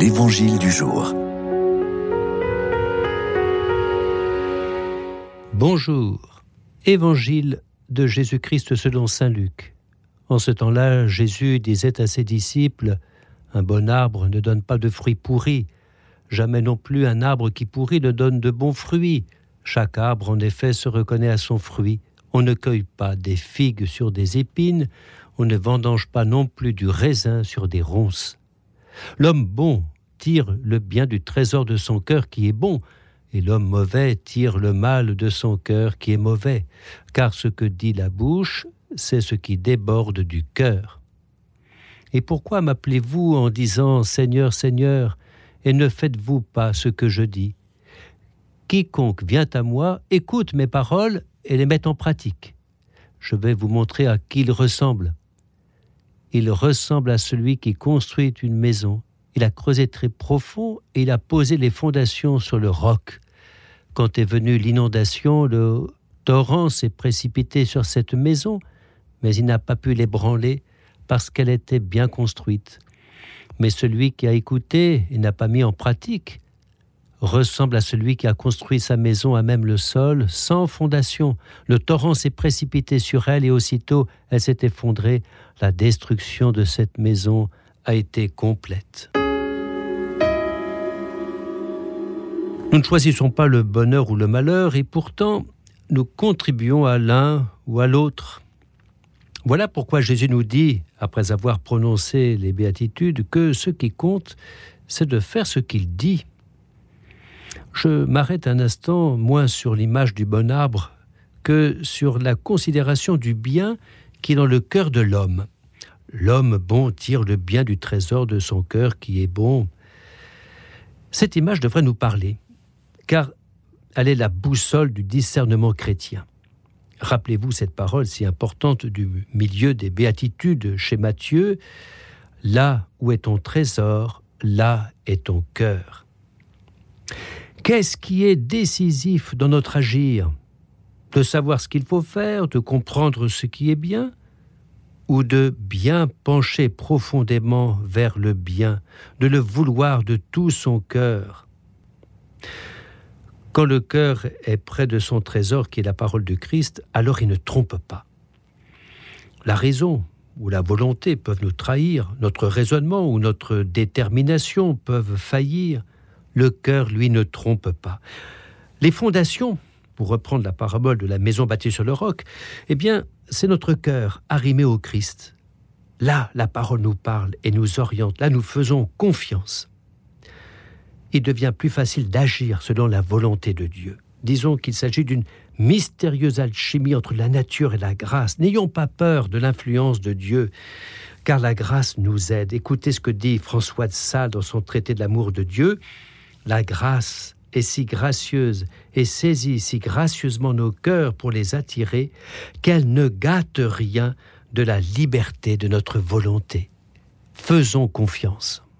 L'Évangile du jour. Bonjour. Évangile de Jésus-Christ selon Saint Luc. En ce temps-là, Jésus disait à ses disciples, Un bon arbre ne donne pas de fruits pourris, jamais non plus un arbre qui pourrit ne donne de bons fruits. Chaque arbre, en effet, se reconnaît à son fruit. On ne cueille pas des figues sur des épines, on ne vendange pas non plus du raisin sur des ronces. L'homme bon tire le bien du trésor de son cœur qui est bon, et l'homme mauvais tire le mal de son cœur qui est mauvais, car ce que dit la bouche, c'est ce qui déborde du cœur. Et pourquoi m'appelez-vous en disant Seigneur, Seigneur, et ne faites-vous pas ce que je dis? Quiconque vient à moi écoute mes paroles et les met en pratique. Je vais vous montrer à qui il ressemble. Il ressemble à celui qui construit une maison. Il a creusé très profond et il a posé les fondations sur le roc. Quand est venue l'inondation, le torrent s'est précipité sur cette maison, mais il n'a pas pu l'ébranler parce qu'elle était bien construite. Mais celui qui a écouté et n'a pas mis en pratique ressemble à celui qui a construit sa maison à même le sol, sans fondation. Le torrent s'est précipité sur elle et aussitôt elle s'est effondrée. La destruction de cette maison a été complète. Nous ne choisissons pas le bonheur ou le malheur et pourtant nous contribuons à l'un ou à l'autre. Voilà pourquoi Jésus nous dit, après avoir prononcé les béatitudes, que ce qui compte, c'est de faire ce qu'il dit je m'arrête un instant moins sur l'image du bon arbre que sur la considération du bien qui est dans le cœur de l'homme. L'homme bon tire le bien du trésor de son cœur qui est bon. Cette image devrait nous parler, car elle est la boussole du discernement chrétien. Rappelez-vous cette parole si importante du milieu des béatitudes chez Matthieu. Là où est ton trésor, là est ton cœur. Qu'est-ce qui est décisif dans notre agir? De savoir ce qu'il faut faire, de comprendre ce qui est bien ou de bien pencher profondément vers le bien, de le vouloir de tout son cœur? Quand le cœur est près de son trésor qui est la parole du Christ, alors il ne trompe pas. La raison ou la volonté peuvent nous trahir, notre raisonnement ou notre détermination peuvent faillir, le cœur, lui, ne trompe pas. Les fondations, pour reprendre la parabole de la maison bâtie sur le roc, eh bien, c'est notre cœur arrimé au Christ. Là, la parole nous parle et nous oriente. Là, nous faisons confiance. Il devient plus facile d'agir selon la volonté de Dieu. Disons qu'il s'agit d'une mystérieuse alchimie entre la nature et la grâce. N'ayons pas peur de l'influence de Dieu, car la grâce nous aide. Écoutez ce que dit François de Sales dans son traité de l'amour de Dieu. La grâce est si gracieuse et saisit si gracieusement nos cœurs pour les attirer qu'elle ne gâte rien de la liberté de notre volonté. Faisons confiance.